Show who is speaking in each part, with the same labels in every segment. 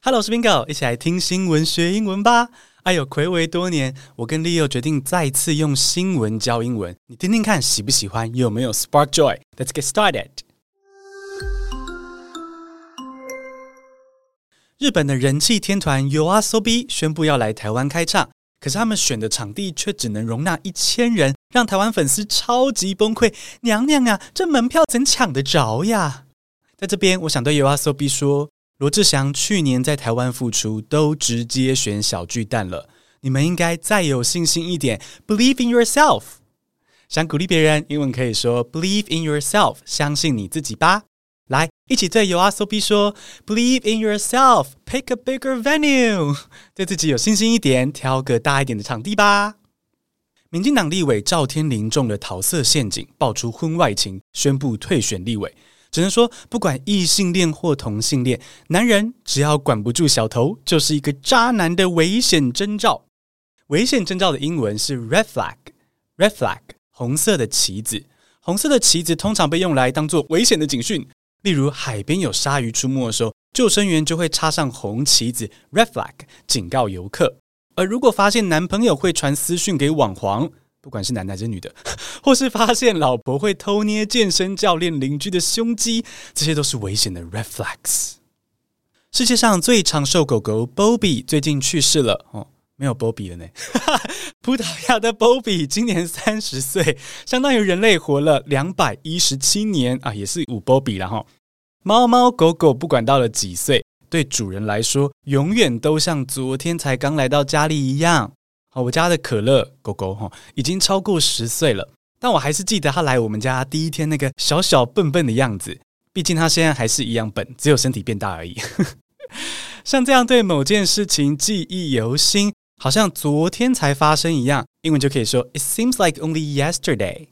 Speaker 1: Hello，我是 Bingo，一起来听新闻学英文吧。哎呦，睽违多年，我跟 Leo 决定再次用新闻教英文，你听听看喜不喜欢，有没有 Spark Joy？Let's get started。日本的人气天团 YOASOBI 宣布要来台湾开唱，可是他们选的场地却只能容纳一千人，让台湾粉丝超级崩溃。娘娘啊，这门票怎抢得着呀？在这边，我想对 YOASOBI 说。罗志祥去年在台湾复出，都直接选小巨蛋了。你们应该再有信心一点，Believe in yourself。想鼓励别人，英文可以说 Believe in yourself，相信你自己吧。来，一起对 YOASOBI 说，Believe in yourself，pick a bigger venue。对自己有信心一点，挑个大一点的场地吧。民进党立委赵天麟中了桃色陷阱，爆出婚外情，宣布退选立委。只能说，不管异性恋或同性恋，男人只要管不住小头，就是一个渣男的危险征兆。危险征兆的英文是 red flag。red flag，红色的旗子。红色的旗子通常被用来当做危险的警讯。例如，海边有鲨鱼出没的时候，救生员就会插上红旗子 red flag，警告游客。而如果发现男朋友会传私讯给网黄，不管是男的还是女的，或是发现老婆会偷捏健身教练邻居的胸肌，这些都是危险的 reflex。世界上最长寿狗狗 Bobby 最近去世了哦，没有 Bobby 了呢。葡萄牙的 Bobby 今年三十岁，相当于人类活了两百一十七年啊，也是五 Bobby 了哈。猫猫狗狗不管到了几岁，对主人来说，永远都像昨天才刚来到家里一样。好，我家的可乐狗狗哈，已经超过十岁了，但我还是记得他来我们家第一天那个小小笨笨的样子。毕竟他现在还是一样笨，只有身体变大而已。像这样对某件事情记忆犹新，好像昨天才发生一样，英文就可以说 It seems like only yesterday。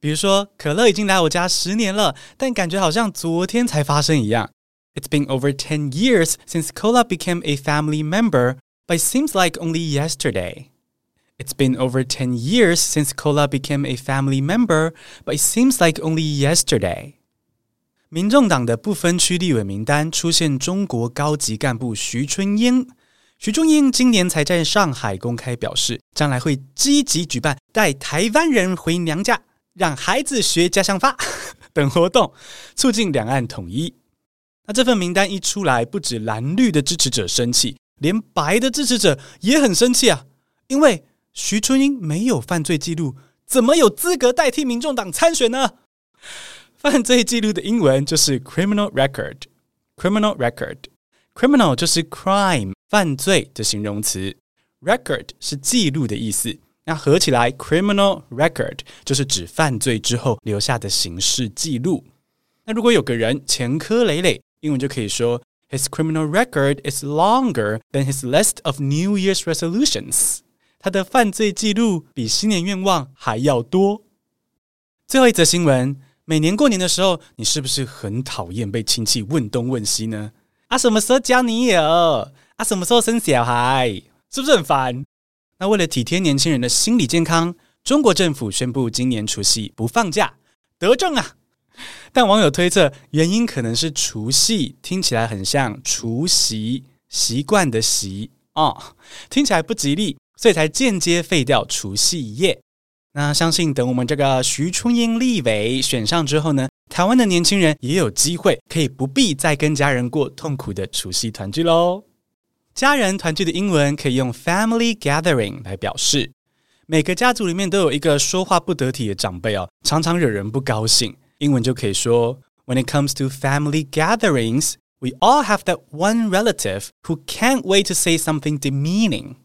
Speaker 1: 比如说，可乐已经来我家十年了，但感觉好像昨天才发生一样。It's been over ten years since Cola became a family member. But it seems like only yesterday. It's been over 10 years since Cola became a family member, but it seems like only yesterday. 民众党的不分区立委名单出现中国高级干部徐春英。徐春英今年才在上海公开表示，将来会积极举办带台湾人回娘家、让孩子学家乡话 等活动，促进两岸统一。那这份名单一出来，不止蓝绿的支持者生气。连白的支持者也很生气啊，因为徐春英没有犯罪记录，怎么有资格代替民众党参选呢？犯罪记录的英文就是 criminal record，criminal record，criminal 就是 crime 犯罪的形容词，record 是记录的意思，那合起来 criminal record 就是指犯罪之后留下的刑事记录。那如果有个人前科累累，英文就可以说。His criminal record is longer than his list of New Year's resolutions. 他的犯罪记录比新年愿望还要多。最后一则新闻：每年过年的时候，你是不是很讨厌被亲戚问东问西呢？啊，什么时候交女友？啊，什么时候生小孩？是不是很烦？那为了体贴年轻人的心理健康，中国政府宣布今年除夕不放假，得正啊！但网友推测，原因可能是除夕听起来很像除夕习惯的习、哦，听起来不吉利，所以才间接废掉除夕夜。那相信等我们这个徐春英立委选上之后呢，台湾的年轻人也有机会可以不必再跟家人过痛苦的除夕团聚喽。家人团聚的英文可以用 family gathering 来表示。每个家族里面都有一个说话不得体的长辈哦，常常惹人不高兴。英文就可以说，When it comes to family gatherings, we all have that one relative who can't wait to say something demeaning.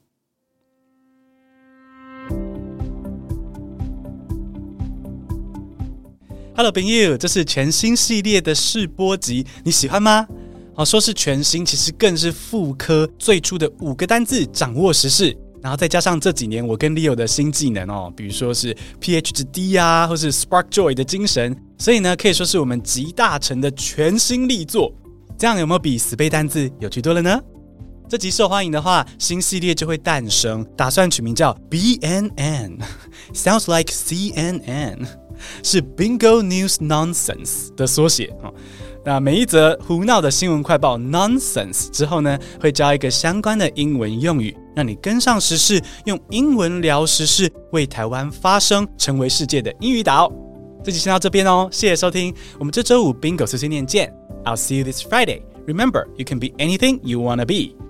Speaker 1: Hello，朋友，这是全新系列的试播集，你喜欢吗？好，说是全新，其实更是复刻最初的五个单字，掌握时事。然后再加上这几年我跟 Leo 的新技能哦，比如说是 PH 之 D 啊，或是 Spark Joy 的精神，所以呢，可以说是我们集大成的全新力作。这样有没有比死背单字有趣多了呢？这集受欢迎的话，新系列就会诞生，打算取名叫 BNN，Sounds like CNN，是 Bingo News Nonsense 的缩写啊。那每一则胡闹的新闻快报 nonsense 之后呢，会教一个相关的英文用语，让你跟上时事，用英文聊时事，为台湾发声，成为世界的英语岛。这集先到这边哦，谢谢收听，我们这周五 Bingo 碎碎念见。I'll see you this Friday. Remember, you can be anything you wanna be.